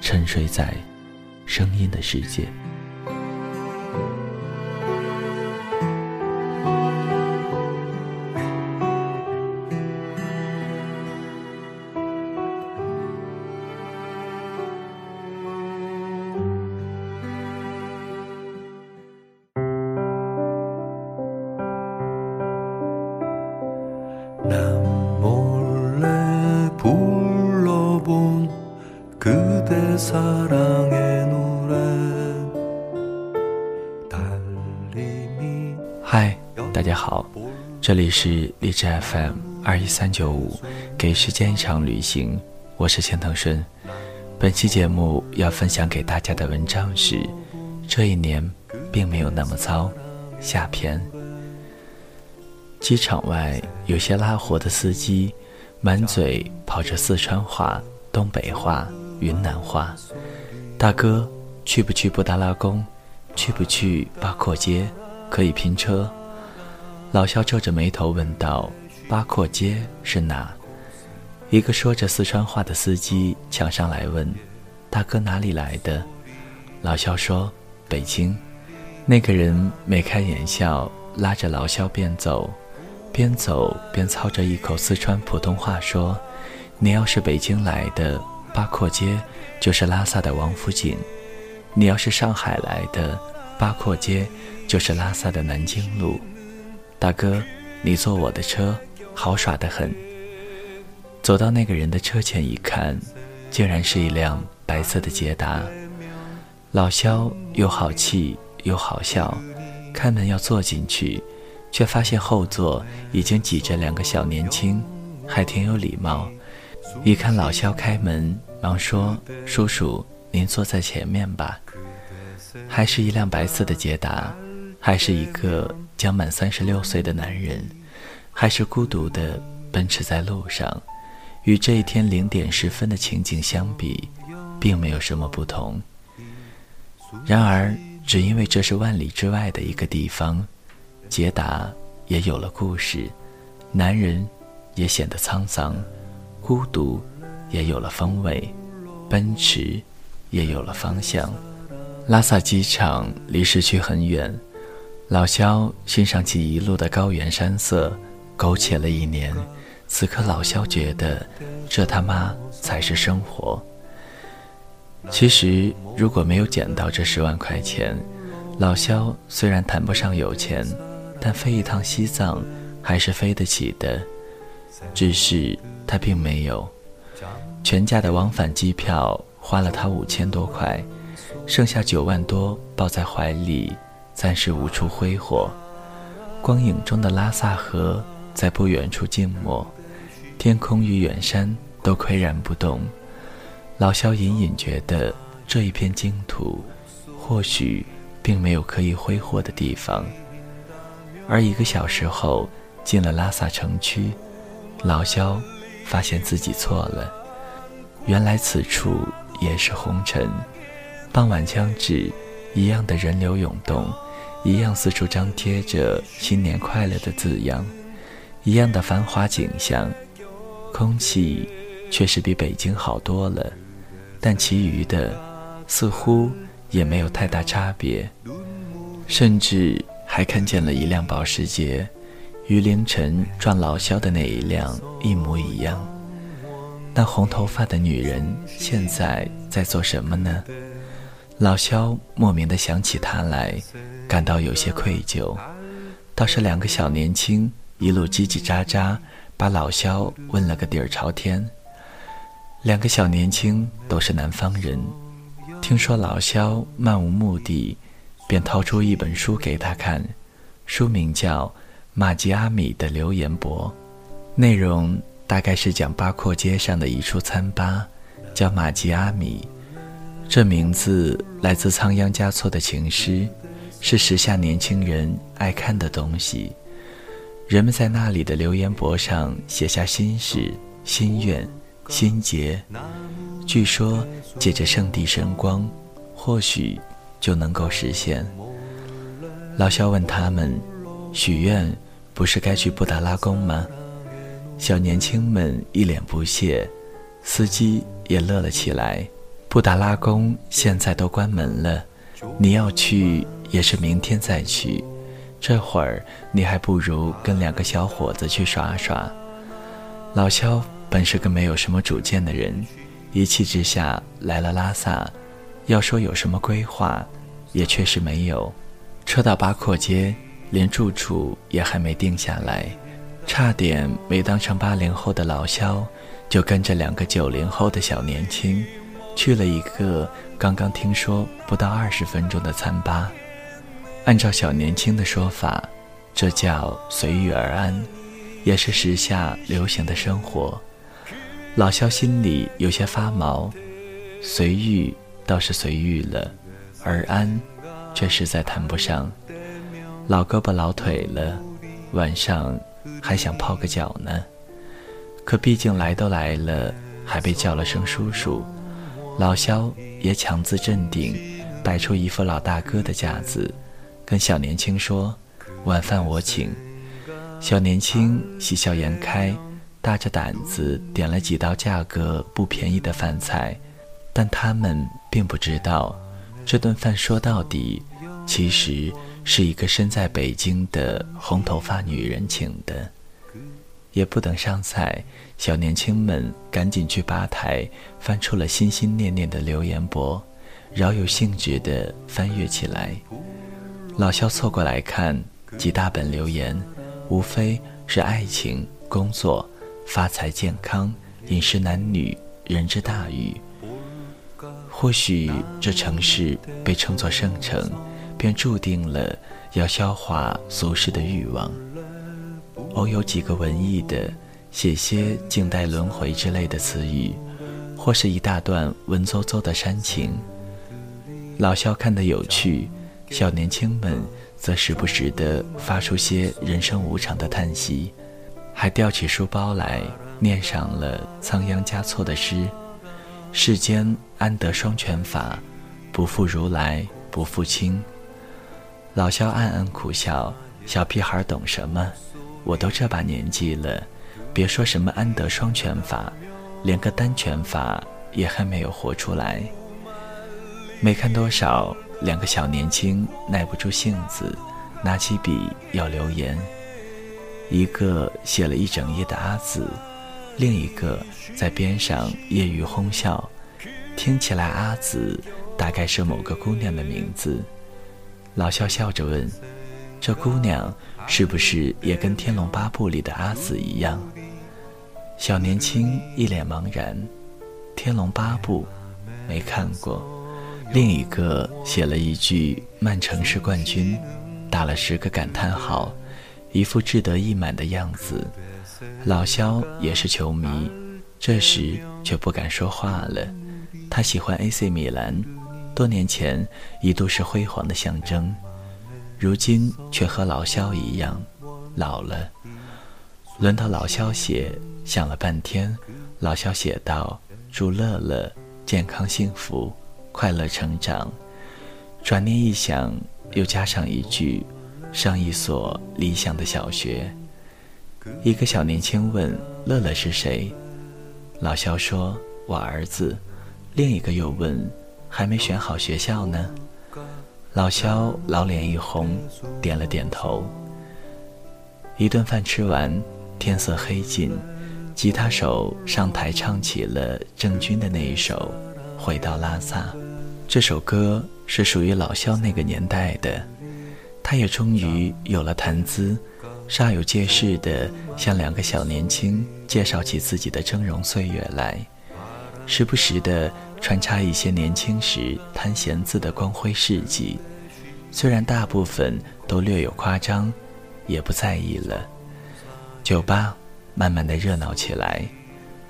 沉睡在声音的世界。嗨，大家好，这里是荔枝 FM 二一三九五，给时间一场旅行，我是钱腾顺。本期节目要分享给大家的文章是：这一年并没有那么糟。下篇。机场外有些拉活的司机，满嘴跑着四川话、东北话。云南话，大哥，去不去布达拉宫？去不去八廓街？可以拼车。老肖皱着眉头问道：“八廓街是哪？”一个说着四川话的司机抢上来问：“大哥哪里来的？”老肖说：“北京。”那个人眉开眼笑，拉着老肖便走，边走边操着一口四川普通话说：“你要是北京来的。”八廓街就是拉萨的王府井，你要是上海来的，八廓街就是拉萨的南京路。大哥，你坐我的车，好耍得很。走到那个人的车前一看，竟然是一辆白色的捷达。老肖又好气又好笑，开门要坐进去，却发现后座已经挤着两个小年轻，还挺有礼貌。一看老肖开门，忙说：“叔叔，您坐在前面吧。”还是一辆白色的捷达，还是一个将满三十六岁的男人，还是孤独的奔驰在路上，与这一天零点十分的情景相比，并没有什么不同。然而，只因为这是万里之外的一个地方，捷达也有了故事，男人也显得沧桑。孤独也有了风味，奔驰也有了方向。拉萨机场离市区很远，老肖欣赏起一路的高原山色，苟且了一年。此刻老肖觉得，这他妈才是生活。其实如果没有捡到这十万块钱，老肖虽然谈不上有钱，但飞一趟西藏还是飞得起的。只是。他并没有，全价的往返机票花了他五千多块，剩下九万多抱在怀里，暂时无处挥霍。光影中的拉萨河在不远处静默，天空与远山都岿然不动。老肖隐隐觉得这一片净土，或许并没有可以挥霍的地方。而一个小时后，进了拉萨城区，老肖。发现自己错了，原来此处也是红尘。傍晚将至，一样的人流涌动，一样四处张贴着“新年快乐”的字样，一样的繁华景象，空气确实比北京好多了。但其余的似乎也没有太大差别，甚至还看见了一辆保时捷。与凌晨撞老肖的那一辆一模一样。那红头发的女人现在在做什么呢？老肖莫名的想起她来，感到有些愧疚。倒是两个小年轻一路叽叽喳喳，把老肖问了个底儿朝天。两个小年轻都是南方人，听说老肖漫无目的，便掏出一本书给他看，书名叫《马吉阿米的留言簿》，内容大概是讲八廓街上的一处餐吧，叫马吉阿米。这名字来自仓央嘉措的情诗，是时下年轻人爱看的东西。人们在那里的留言簿上写下心事、心愿、心结，据说借着圣地神光，或许就能够实现。老肖问他们：“许愿不是该去布达拉宫吗？”小年轻们一脸不屑，司机也乐了起来。布达拉宫现在都关门了，你要去也是明天再去。这会儿你还不如跟两个小伙子去耍耍。老肖本是个没有什么主见的人，一气之下来了拉萨。要说有什么规划，也确实没有。车到八廓街，连住处也还没定下来，差点没当成八零后的老肖，就跟着两个九零后的小年轻。去了一个刚刚听说不到二十分钟的餐吧，按照小年轻的说法，这叫随遇而安，也是时下流行的生活。老肖心里有些发毛，随遇倒是随遇了，而安却实在谈不上。老胳膊老腿了，晚上还想泡个脚呢，可毕竟来都来了，还被叫了声叔叔。老肖也强自镇定，摆出一副老大哥的架子，跟小年轻说：“晚饭我请。”小年轻喜笑颜开，大着胆子点了几道价格不便宜的饭菜，但他们并不知道，这顿饭说到底，其实是一个身在北京的红头发女人请的。也不等上菜，小年轻们赶紧去吧台翻出了心心念念的留言簿，饶有兴致地翻阅起来。老肖凑过来看，几大本留言，无非是爱情、工作、发财、健康、饮食、男女、人之大欲。或许这城市被称作圣城，便注定了要消化俗世的欲望。偶有几个文艺的，写些“静待轮回”之类的词语，或是一大段文绉绉的煽情。老肖看得有趣，小年轻们则时不时地发出些人生无常的叹息，还吊起书包来念上了仓央嘉措的诗：“世间安得双全法，不负如来不负卿。”老肖暗暗苦笑：小屁孩懂什么？我都这把年纪了，别说什么安得双全法，连个单全法也还没有活出来。没看多少，两个小年轻耐不住性子，拿起笔要留言。一个写了一整页的阿紫，另一个在边上揶揄哄笑，听起来阿紫大概是某个姑娘的名字。老肖笑着问。这姑娘是不是也跟《天龙八部》里的阿紫一样？小年轻一脸茫然，《天龙八部》没看过。另一个写了一句“曼城是冠军”，打了十个感叹号，一副志得意满的样子。老肖也是球迷，这时却不敢说话了。他喜欢 AC 米兰，多年前一度是辉煌的象征。如今却和老肖一样老了。轮到老肖写，想了半天，老肖写道：“祝乐乐健康幸福，快乐成长。”转念一想，又加上一句：“上一所理想的小学。”一个小年轻问：“乐乐是谁？”老肖说：“我儿子。”另一个又问：“还没选好学校呢？”老肖老脸一红，点了点头。一顿饭吃完，天色黑尽，吉他手上台唱起了郑钧的那一首《回到拉萨》。这首歌是属于老萧那个年代的，他也终于有了谈资，煞有介事地向两个小年轻介绍起自己的峥嵘岁月来，时不时地穿插一些年轻时贪闲字的光辉事迹，虽然大部分都略有夸张，也不在意了。酒吧慢慢的热闹起来，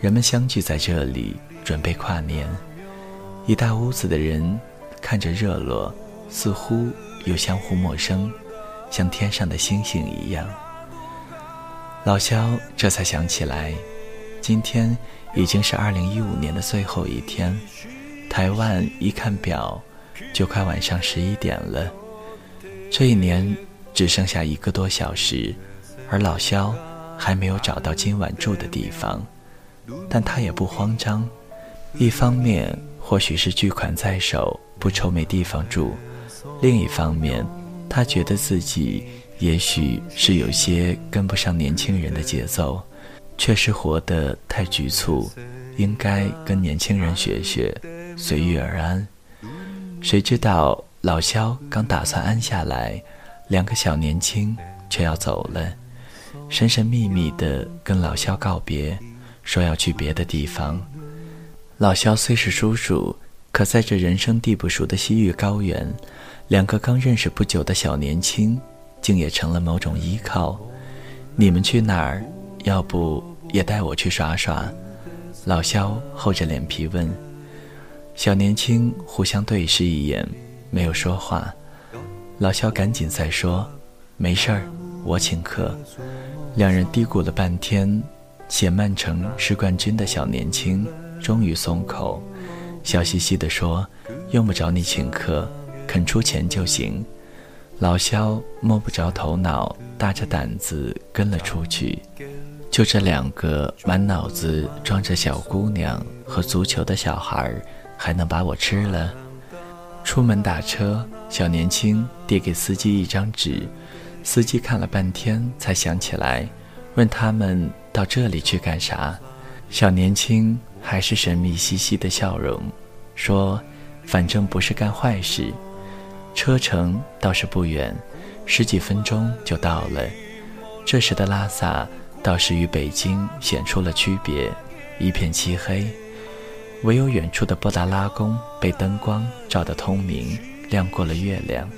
人们相聚在这里，准备跨年。一大屋子的人看着热络，似乎又相互陌生，像天上的星星一样。老肖这才想起来，今天已经是二零一五年的最后一天。台湾一看表，就快晚上十一点了。这一年只剩下一个多小时，而老肖还没有找到今晚住的地方，但他也不慌张。一方面，或许是巨款在手，不愁没地方住；另一方面，他觉得自己也许是有些跟不上年轻人的节奏，确实活得太局促，应该跟年轻人学学，随遇而安。谁知道老肖刚打算安下来，两个小年轻却要走了，神神秘秘地跟老肖告别，说要去别的地方。老肖虽是叔叔，可在这人生地不熟的西域高原，两个刚认识不久的小年轻，竟也成了某种依靠。你们去哪儿？要不也带我去耍耍？老肖厚着脸皮问。小年轻互相对视一眼，没有说话。老肖赶紧再说：“没事儿，我请客。”两人嘀咕了半天，写曼城是冠军的小年轻。终于松口，笑嘻嘻地说：“用不着你请客，肯出钱就行。”老肖摸不着头脑，大着胆子跟了出去。就这两个满脑子装着小姑娘和足球的小孩，还能把我吃了？出门打车，小年轻递给司机一张纸，司机看了半天才想起来，问他们到这里去干啥？小年轻。还是神秘兮兮的笑容，说：“反正不是干坏事。”车程倒是不远，十几分钟就到了。这时的拉萨倒是与北京显出了区别，一片漆黑，唯有远处的布达拉宫被灯光照得通明，亮过了月亮。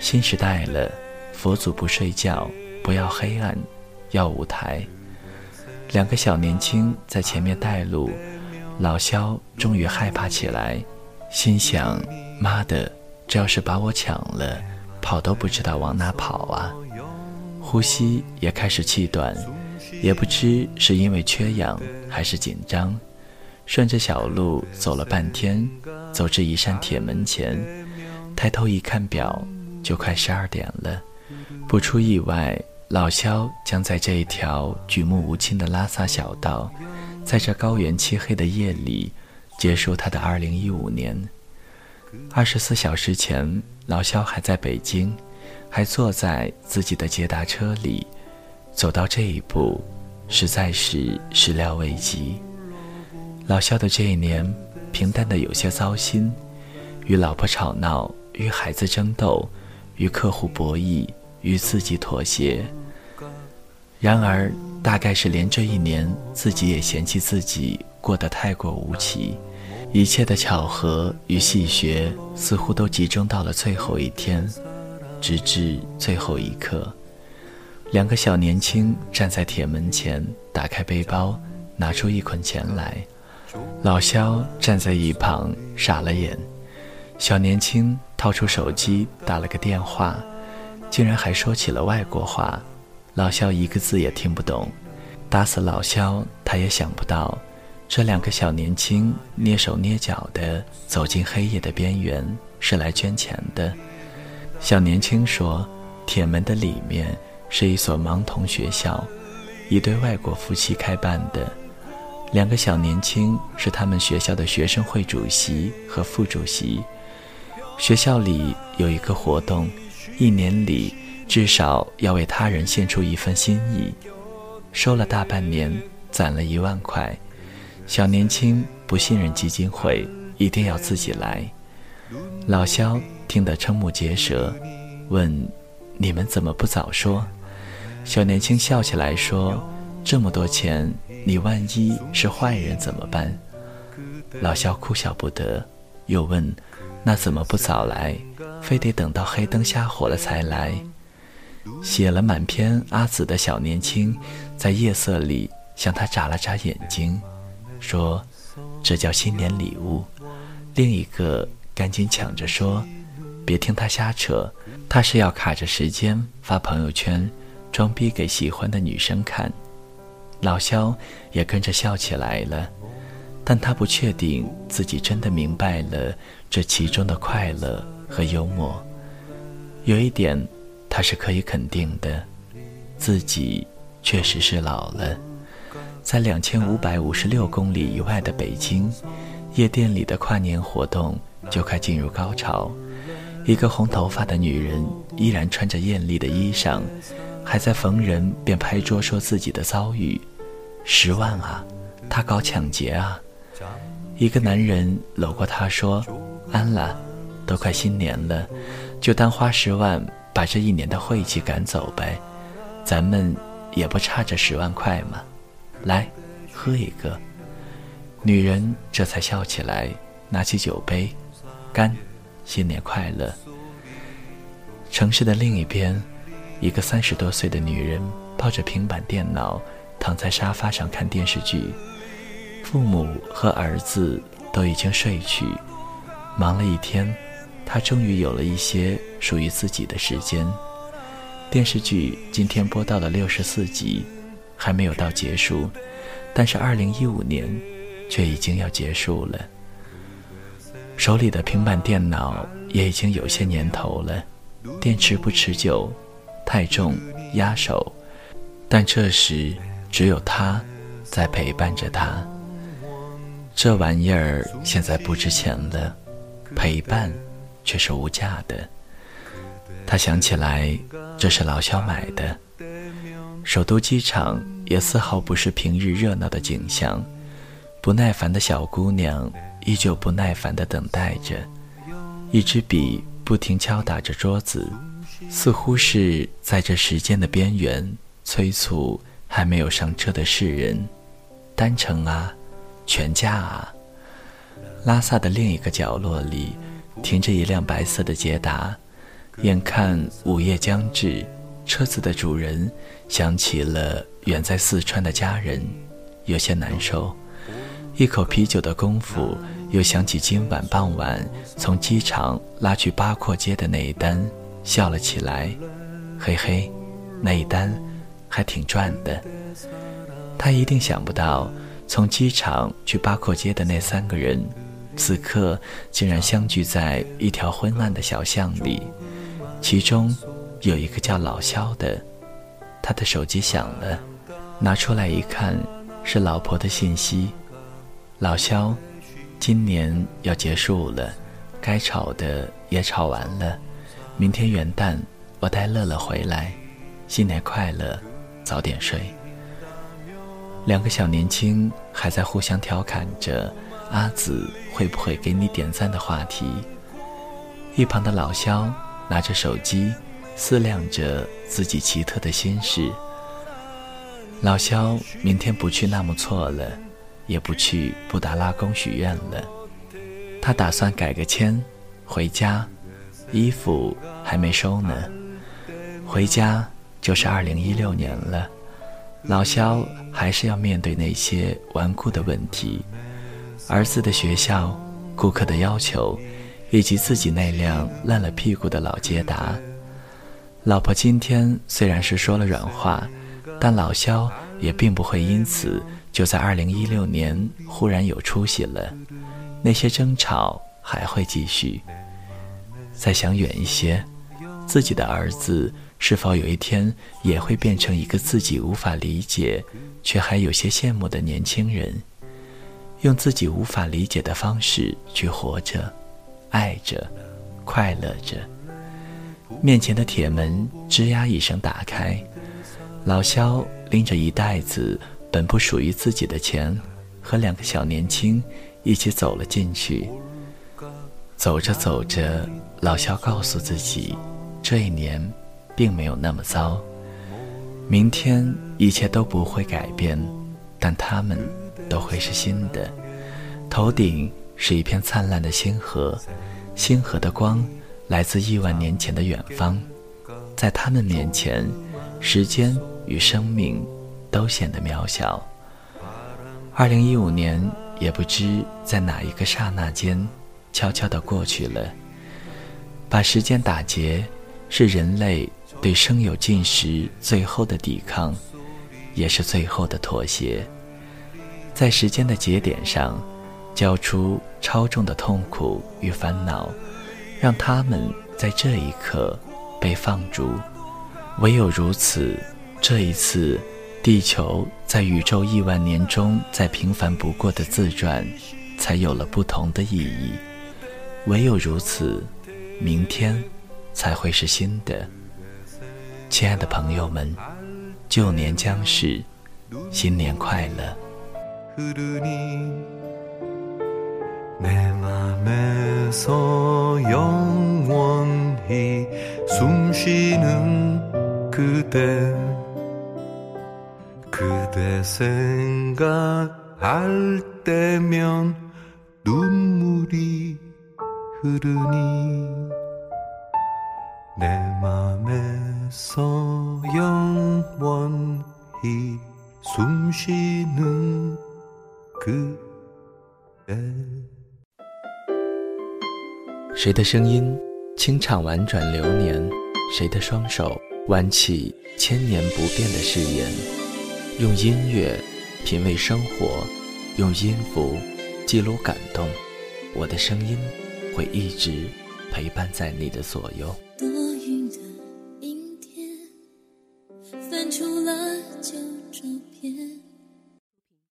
新时代了，佛祖不睡觉，不要黑暗，要舞台。两个小年轻在前面带路，老肖终于害怕起来，心想：“妈的，这要是把我抢了，跑都不知道往哪跑啊！”呼吸也开始气短，也不知是因为缺氧还是紧张，顺着小路走了半天，走至一扇铁门前，抬头一看表，就快十二点了，不出意外。老肖将在这一条举目无亲的拉萨小道，在这高原漆黑的夜里，结束他的2015年。二十四小时前，老肖还在北京，还坐在自己的捷达车里，走到这一步，实在是始料未及。老肖的这一年，平淡的有些糟心，与老婆吵闹，与孩子争斗，与客户博弈。与自己妥协。然而，大概是连这一年自己也嫌弃自己过得太过无奇，一切的巧合与戏谑似乎都集中到了最后一天，直至最后一刻。两个小年轻站在铁门前，打开背包，拿出一捆钱来。老肖站在一旁傻了眼。小年轻掏出手机打了个电话。竟然还说起了外国话，老肖一个字也听不懂。打死老肖，他也想不到，这两个小年轻蹑手蹑脚地走进黑夜的边缘，是来捐钱的。小年轻说：“铁门的里面是一所盲童学校，一对外国夫妻开办的。两个小年轻是他们学校的学生会主席和副主席。学校里有一个活动。”一年里至少要为他人献出一份心意，收了大半年，攒了一万块。小年轻不信任基金会，一定要自己来。老肖听得瞠目结舌，问：“你们怎么不早说？”小年轻笑起来说：“这么多钱，你万一是坏人怎么办？”老肖哭笑不得，又问：“那怎么不早来，非得等到黑灯瞎火了才来？”写了满篇阿紫的小年轻，在夜色里向他眨了眨眼睛，说：“这叫新年礼物。”另一个赶紧抢着说：“别听他瞎扯，他是要卡着时间发朋友圈。”装逼给喜欢的女生看，老肖也跟着笑起来了，但他不确定自己真的明白了这其中的快乐和幽默。有一点，他是可以肯定的，自己确实是老了。在两千五百五十六公里以外的北京，夜店里的跨年活动就快进入高潮，一个红头发的女人依然穿着艳丽的衣裳。还在逢人便拍桌说自己的遭遇，十万啊，他搞抢劫啊！一个男人搂过她说：“安了，都快新年了，就当花十万把这一年的晦气赶走呗，咱们也不差这十万块嘛。来，喝一个。”女人这才笑起来，拿起酒杯，干，新年快乐。城市的另一边。一个三十多岁的女人抱着平板电脑，躺在沙发上看电视剧。父母和儿子都已经睡去，忙了一天，她终于有了一些属于自己的时间。电视剧今天播到了六十四集，还没有到结束，但是二零一五年却已经要结束了。手里的平板电脑也已经有些年头了，电池不持久。太重压手，但这时只有他在陪伴着他。这玩意儿现在不值钱了，陪伴却是无价的。他想起来，这是老肖买的。首都机场也丝毫不是平日热闹的景象，不耐烦的小姑娘依旧不耐烦地等待着，一支笔不停敲打着桌子。似乎是在这时间的边缘催促还没有上车的世人，单程啊，全价啊。拉萨的另一个角落里，停着一辆白色的捷达，眼看午夜将至，车子的主人想起了远在四川的家人，有些难受。一口啤酒的功夫，又想起今晚傍晚从机场拉去八廓街的那一单。笑了起来，嘿嘿，那一单还挺赚的。他一定想不到，从机场去八廓街的那三个人，此刻竟然相聚在一条昏暗的小巷里。其中有一个叫老肖的，他的手机响了，拿出来一看，是老婆的信息。老肖，今年要结束了，该吵的也吵完了。明天元旦，我带乐乐回来，新年快乐，早点睡。两个小年轻还在互相调侃着阿紫会不会给你点赞的话题。一旁的老肖拿着手机思量着自己奇特的心事。老肖明天不去纳木错了，也不去布达拉宫许愿了，他打算改个签，回家。衣服还没收呢，回家就是二零一六年了。老肖还是要面对那些顽固的问题：儿子的学校、顾客的要求，以及自己那辆烂了屁股的老捷达。老婆今天虽然是说了软话，但老肖也并不会因此就在二零一六年忽然有出息了。那些争吵还会继续。再想远一些，自己的儿子是否有一天也会变成一个自己无法理解，却还有些羡慕的年轻人，用自己无法理解的方式去活着、爱着、快乐着。面前的铁门吱呀一声打开，老肖拎着一袋子本不属于自己的钱，和两个小年轻一起走了进去。走着走着，老肖告诉自己，这一年并没有那么糟。明天一切都不会改变，但他们都会是新的。头顶是一片灿烂的星河，星河的光来自亿万年前的远方，在他们面前，时间与生命都显得渺小。二零一五年也不知在哪一个刹那间。悄悄地过去了。把时间打结，是人类对生有尽时最后的抵抗，也是最后的妥协。在时间的节点上，交出超重的痛苦与烦恼，让他们在这一刻被放逐。唯有如此，这一次，地球在宇宙亿万年中再平凡不过的自转，才有了不同的意义。唯有如此，明天才会是新的。亲爱的朋友们，旧年将逝，新年快乐。谁的声音清唱婉转流年？谁的双手挽起千年不变的誓言？用音乐品味生活，用音符记录感动。我的声音。会一直陪伴在你的左右。